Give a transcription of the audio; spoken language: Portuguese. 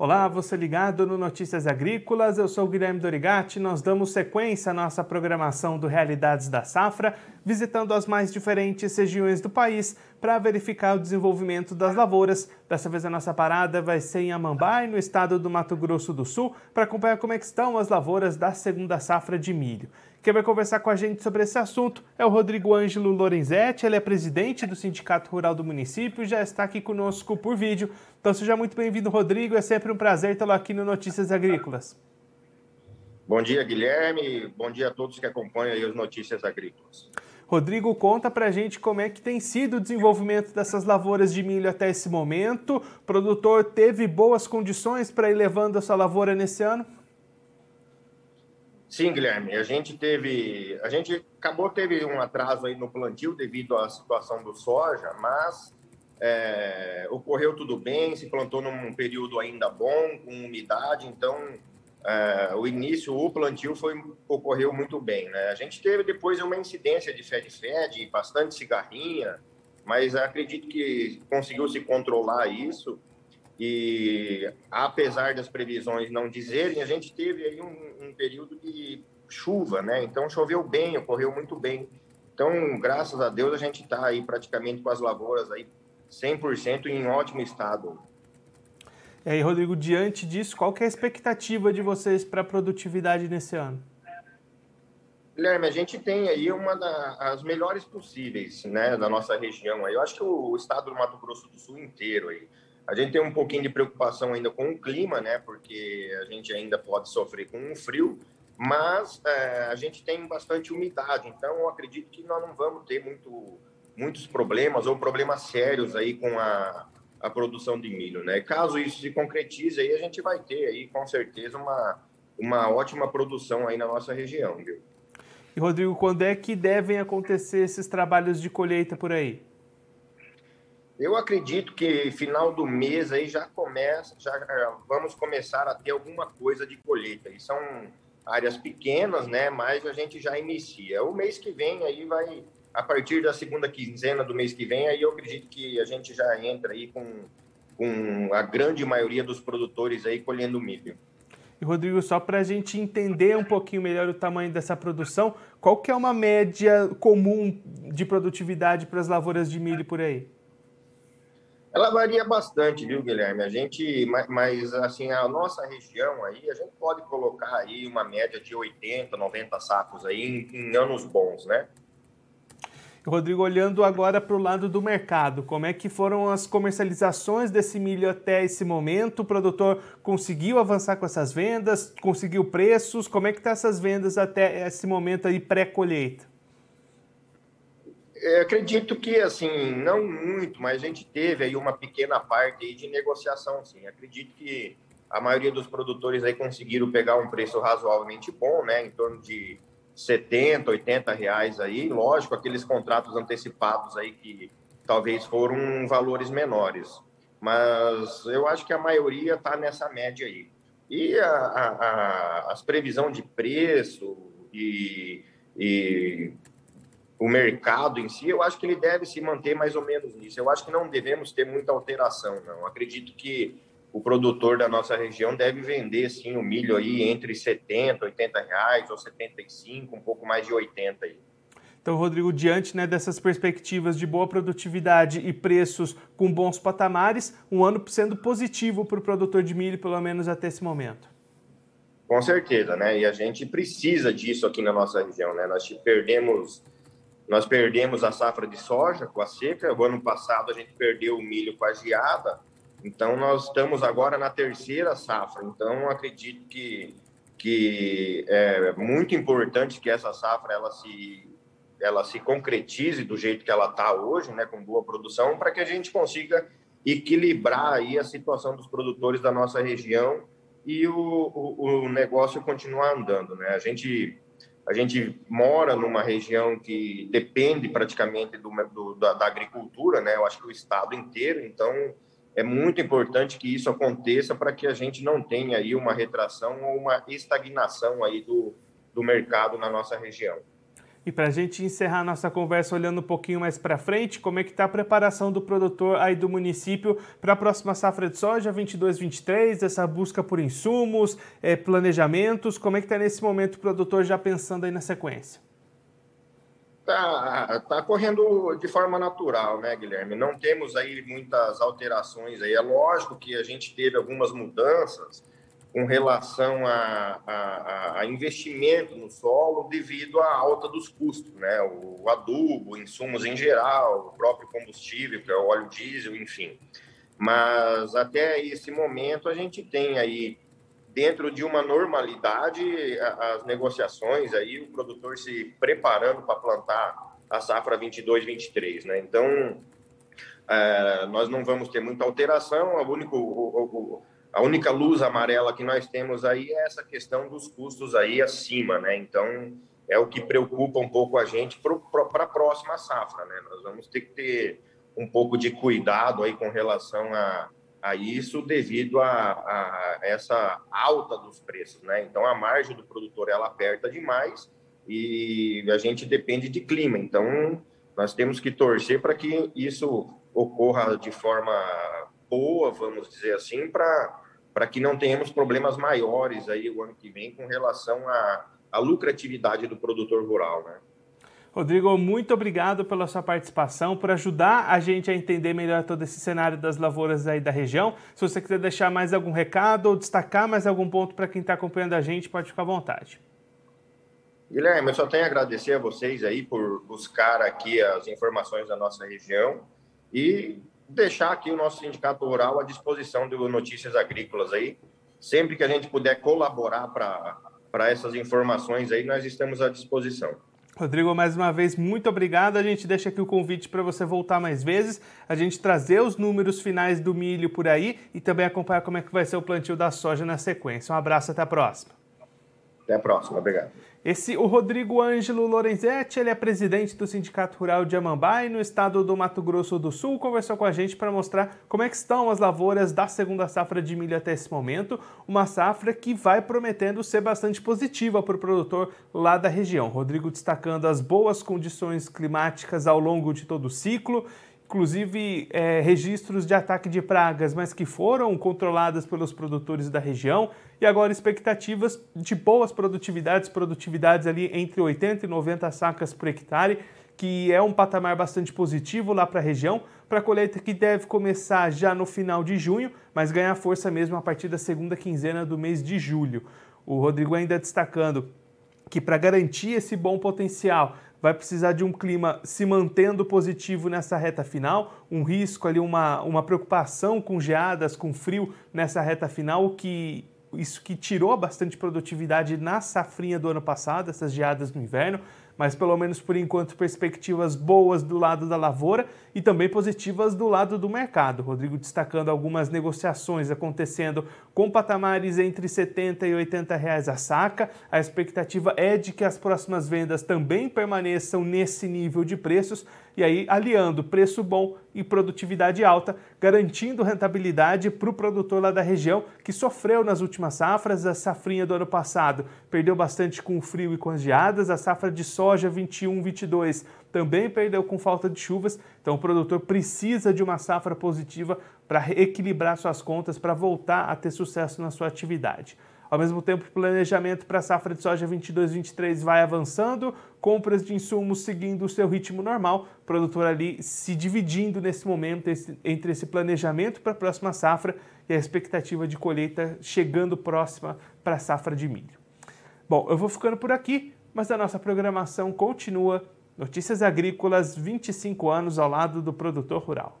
Olá, você ligado no Notícias Agrícolas, eu sou Guilherme Dorigati. Nós damos sequência à nossa programação do Realidades da Safra, visitando as mais diferentes regiões do país para verificar o desenvolvimento das lavouras. Dessa vez a nossa parada vai ser em Amambai, no estado do Mato Grosso do Sul, para acompanhar como é estão as lavouras da segunda safra de milho. Quem vai conversar com a gente sobre esse assunto é o Rodrigo Ângelo Lorenzetti, ele é presidente do Sindicato Rural do município e já está aqui conosco por vídeo. Então seja muito bem-vindo, Rodrigo, é sempre um prazer tê-lo aqui no Notícias Agrícolas. Bom dia, Guilherme, bom dia a todos que acompanham as Notícias Agrícolas. Rodrigo, conta pra gente como é que tem sido o desenvolvimento dessas lavouras de milho até esse momento. O produtor teve boas condições para ir levando a sua lavoura nesse ano? Sim, Guilherme, a gente teve, a gente acabou teve um atraso aí no plantio devido à situação do soja, mas é, ocorreu tudo bem, se plantou num período ainda bom, com umidade, então é, o início, o plantio foi ocorreu muito bem, né? A gente teve depois uma incidência de fed-fed, bastante cigarrinha, mas acredito que conseguiu se controlar isso e apesar das previsões não dizerem, a gente teve aí um, um período de chuva, né? Então choveu bem, ocorreu muito bem. Então, graças a Deus, a gente está aí praticamente com as lavouras aí 100% em ótimo estado. E aí, Rodrigo, diante disso, qual que é a expectativa de vocês para a produtividade nesse ano? Guilherme, a gente tem aí uma das melhores possíveis, né, da nossa região. Eu acho que o estado do Mato Grosso do Sul inteiro aí. A gente tem um pouquinho de preocupação ainda com o clima, né? Porque a gente ainda pode sofrer com um frio, mas é, a gente tem bastante umidade. Então, eu acredito que nós não vamos ter muito, muitos problemas ou problemas sérios aí com a, a produção de milho, né? Caso isso se concretize, aí a gente vai ter aí com certeza uma, uma ótima produção aí na nossa região, viu? E Rodrigo, quando é que devem acontecer esses trabalhos de colheita por aí? Eu acredito que final do mês aí já começa, já vamos começar a ter alguma coisa de colheita. E são áreas pequenas, né? Mas a gente já inicia. O mês que vem aí vai, a partir da segunda quinzena do mês que vem, aí eu acredito que a gente já entra aí com, com a grande maioria dos produtores aí colhendo milho. E Rodrigo, só para a gente entender um pouquinho melhor o tamanho dessa produção, qual que é uma média comum de produtividade para as lavouras de milho por aí? Ela varia bastante, viu, Guilherme? A gente, mas assim, a nossa região aí, a gente pode colocar aí uma média de 80, 90 sacos aí em, em anos bons, né? Rodrigo, olhando agora para o lado do mercado, como é que foram as comercializações desse milho até esse momento? O produtor conseguiu avançar com essas vendas? Conseguiu preços? Como é que estão tá essas vendas até esse momento aí pré-colheita? Eu acredito que, assim, não muito, mas a gente teve aí uma pequena parte aí de negociação, sim. Acredito que a maioria dos produtores aí conseguiram pegar um preço razoavelmente bom, né, em torno de 70, 80 reais aí. Lógico, aqueles contratos antecipados aí que talvez foram valores menores. Mas eu acho que a maioria está nessa média aí. E a, a, as previsão de preço e, e o mercado em si, eu acho que ele deve se manter mais ou menos nisso. Eu acho que não devemos ter muita alteração, não. Acredito que o produtor da nossa região deve vender, sim, o milho aí entre 70, 80 reais ou 75, um pouco mais de 80 aí. Então, Rodrigo, diante né, dessas perspectivas de boa produtividade e preços com bons patamares, um ano sendo positivo para o produtor de milho, pelo menos até esse momento. Com certeza, né? E a gente precisa disso aqui na nossa região, né? Nós perdemos nós perdemos a safra de soja com a seca. O ano passado a gente perdeu o milho com a geada. Então nós estamos agora na terceira safra. Então acredito que que é muito importante que essa safra ela se ela se concretize do jeito que ela está hoje, né, com boa produção, para que a gente consiga equilibrar aí a situação dos produtores da nossa região e o, o, o negócio continuar andando, né? A gente a gente mora numa região que depende praticamente do, do da, da, agricultura, né? Eu acho que o estado inteiro. Então, é muito importante que isso aconteça para que a gente não tenha aí uma retração ou uma estagnação aí do, do mercado na nossa região. E para a gente encerrar nossa conversa olhando um pouquinho mais para frente, como é que está a preparação do produtor aí do município para a próxima safra de soja 22-23, essa busca por insumos, é, planejamentos, como é que está nesse momento o produtor já pensando aí na sequência? Está tá correndo de forma natural, né, Guilherme? Não temos aí muitas alterações aí. É lógico que a gente teve algumas mudanças, com relação a, a, a, investimento no solo devido à alta dos custos, né? O, adubo, insumos em geral, o próprio combustível, que é o óleo diesel, enfim. Mas até esse momento a gente tem aí dentro de uma normalidade as negociações aí o produtor se preparando para plantar a safra 22/23, né? Então é, nós não vamos ter muita alteração. O único a única luz amarela que nós temos aí é essa questão dos custos aí acima, né? Então, é o que preocupa um pouco a gente para a próxima safra, né? Nós vamos ter que ter um pouco de cuidado aí com relação a, a isso devido a, a essa alta dos preços, né? Então, a margem do produtor, ela aperta demais e a gente depende de clima. Então, nós temos que torcer para que isso ocorra de forma boa, vamos dizer assim, para que não tenhamos problemas maiores aí o ano que vem com relação à, à lucratividade do produtor rural, né? Rodrigo, muito obrigado pela sua participação, por ajudar a gente a entender melhor todo esse cenário das lavouras aí da região. Se você quiser deixar mais algum recado ou destacar mais algum ponto para quem está acompanhando a gente, pode ficar à vontade. Guilherme, eu só tenho a agradecer a vocês aí por buscar aqui as informações da nossa região e deixar aqui o nosso sindicato rural à disposição do Notícias Agrícolas aí. Sempre que a gente puder colaborar para essas informações aí, nós estamos à disposição. Rodrigo, mais uma vez, muito obrigado. A gente deixa aqui o convite para você voltar mais vezes, a gente trazer os números finais do milho por aí e também acompanhar como é que vai ser o plantio da soja na sequência. Um abraço, até a próxima. Até a próxima, obrigado. Esse, o Rodrigo Ângelo Lorenzetti, ele é presidente do Sindicato Rural de Amambai, no estado do Mato Grosso do Sul, conversou com a gente para mostrar como é que estão as lavouras da segunda safra de milho até esse momento, uma safra que vai prometendo ser bastante positiva para o produtor lá da região. Rodrigo destacando as boas condições climáticas ao longo de todo o ciclo inclusive é, registros de ataque de pragas, mas que foram controladas pelos produtores da região, e agora expectativas de boas produtividades, produtividades ali entre 80 e 90 sacas por hectare, que é um patamar bastante positivo lá para a região, para a colheita que deve começar já no final de junho, mas ganhar força mesmo a partir da segunda quinzena do mês de julho. O Rodrigo ainda destacando que para garantir esse bom potencial vai precisar de um clima se mantendo positivo nessa reta final, um risco ali, uma, uma preocupação com geadas, com frio nessa reta final, que isso que tirou bastante produtividade na safrinha do ano passado, essas geadas no inverno mas pelo menos por enquanto perspectivas boas do lado da lavoura e também positivas do lado do mercado. Rodrigo destacando algumas negociações acontecendo com patamares entre 70 e 80 reais a saca. A expectativa é de que as próximas vendas também permaneçam nesse nível de preços e aí aliando preço bom e produtividade alta, garantindo rentabilidade para o produtor lá da região que sofreu nas últimas safras. A safrinha do ano passado perdeu bastante com o frio e com as geadas, a safra de soja 21-22 também perdeu com falta de chuvas, então o produtor precisa de uma safra positiva para equilibrar suas contas, para voltar a ter sucesso na sua atividade. Ao mesmo tempo, o planejamento para a safra de soja 22-23 vai avançando, compras de insumos seguindo o seu ritmo normal, o produtor ali se dividindo nesse momento entre esse planejamento para a próxima safra e a expectativa de colheita chegando próxima para a safra de milho. Bom, eu vou ficando por aqui, mas a nossa programação continua. Notícias Agrícolas, 25 anos ao lado do produtor rural.